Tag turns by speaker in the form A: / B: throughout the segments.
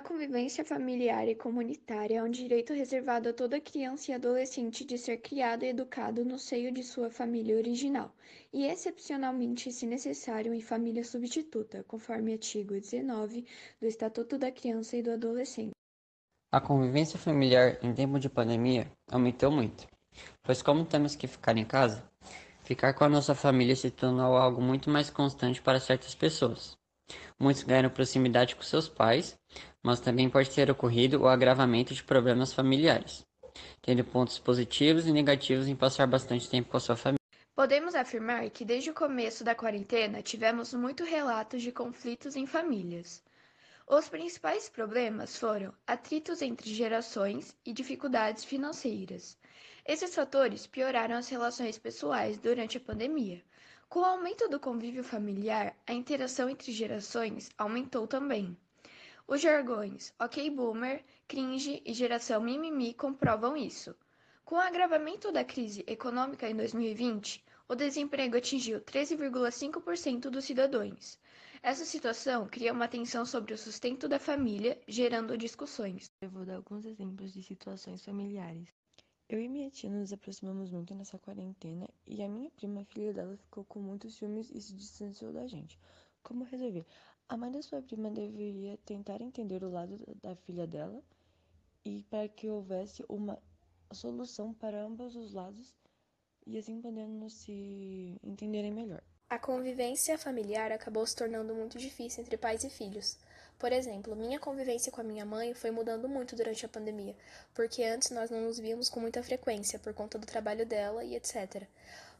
A: A convivência familiar e comunitária é um direito reservado a toda criança e adolescente de ser criado e educado no seio de sua família original, e excepcionalmente, se necessário, em família substituta, conforme artigo 19 do Estatuto da Criança e do Adolescente.
B: A convivência familiar em tempo de pandemia aumentou muito, pois como temos que ficar em casa, ficar com a nossa família se tornou algo muito mais constante para certas pessoas. Muitos ganharam proximidade com seus pais, mas também pode ter ocorrido o agravamento de problemas familiares, tendo pontos positivos e negativos em passar bastante tempo com a sua família.
A: Podemos afirmar que desde o começo da quarentena tivemos muitos relatos de conflitos em famílias. Os principais problemas foram atritos entre gerações e dificuldades financeiras. Esses fatores pioraram as relações pessoais durante a pandemia. Com o aumento do convívio familiar, a interação entre gerações aumentou também. Os jargões ok boomer, cringe e geração mimimi comprovam isso. Com o agravamento da crise econômica em 2020, o desemprego atingiu 13,5% dos cidadãos. Essa situação cria uma tensão sobre o sustento da família, gerando discussões.
C: Eu vou dar alguns exemplos de situações familiares. Eu e minha tia nos aproximamos muito nessa quarentena e a minha prima, filha dela, ficou com muitos ciúmes e se distanciou da gente. Como resolver? A mãe da sua prima deveria tentar entender o lado da filha dela e para que houvesse uma solução para ambos os lados e assim podendo se entenderem melhor.
D: A convivência familiar acabou se tornando muito difícil entre pais e filhos. Por exemplo, minha convivência com a minha mãe foi mudando muito durante a pandemia, porque antes nós não nos víamos com muita frequência por conta do trabalho dela e etc.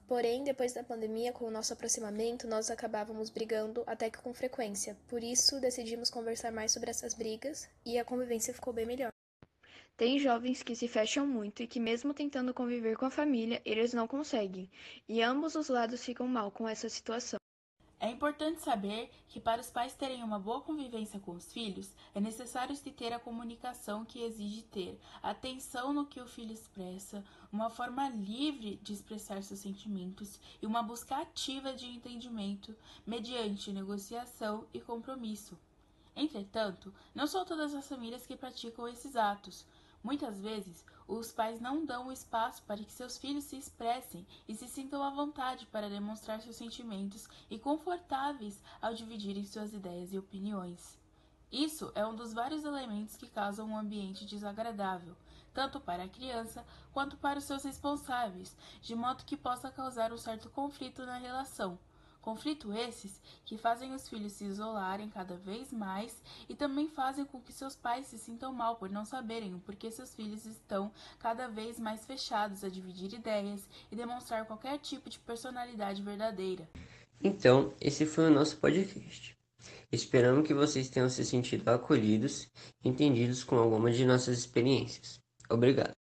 D: Porém, depois da pandemia, com o nosso aproximamento, nós acabávamos brigando até que com frequência. Por isso, decidimos conversar mais sobre essas brigas e a convivência ficou bem melhor.
A: Tem jovens que se fecham muito e que, mesmo tentando conviver com a família, eles não conseguem, e ambos os lados ficam mal com essa situação.
E: É importante saber que para os pais terem uma boa convivência com os filhos, é necessário se ter a comunicação que exige ter atenção no que o filho expressa, uma forma livre de expressar seus sentimentos e uma busca ativa de entendimento mediante negociação e compromisso. Entretanto, não são todas as famílias que praticam esses atos. Muitas vezes, os pais não dão o espaço para que seus filhos se expressem e se sintam à vontade para demonstrar seus sentimentos e confortáveis ao dividirem suas ideias e opiniões. Isso é um dos vários elementos que causam um ambiente desagradável, tanto para a criança quanto para os seus responsáveis, de modo que possa causar um certo conflito na relação Conflito esses que fazem os filhos se isolarem cada vez mais e também fazem com que seus pais se sintam mal por não saberem o porquê seus filhos estão cada vez mais fechados a dividir ideias e demonstrar qualquer tipo de personalidade verdadeira.
B: Então, esse foi o nosso podcast. Esperamos que vocês tenham se sentido acolhidos e entendidos com alguma de nossas experiências. Obrigado.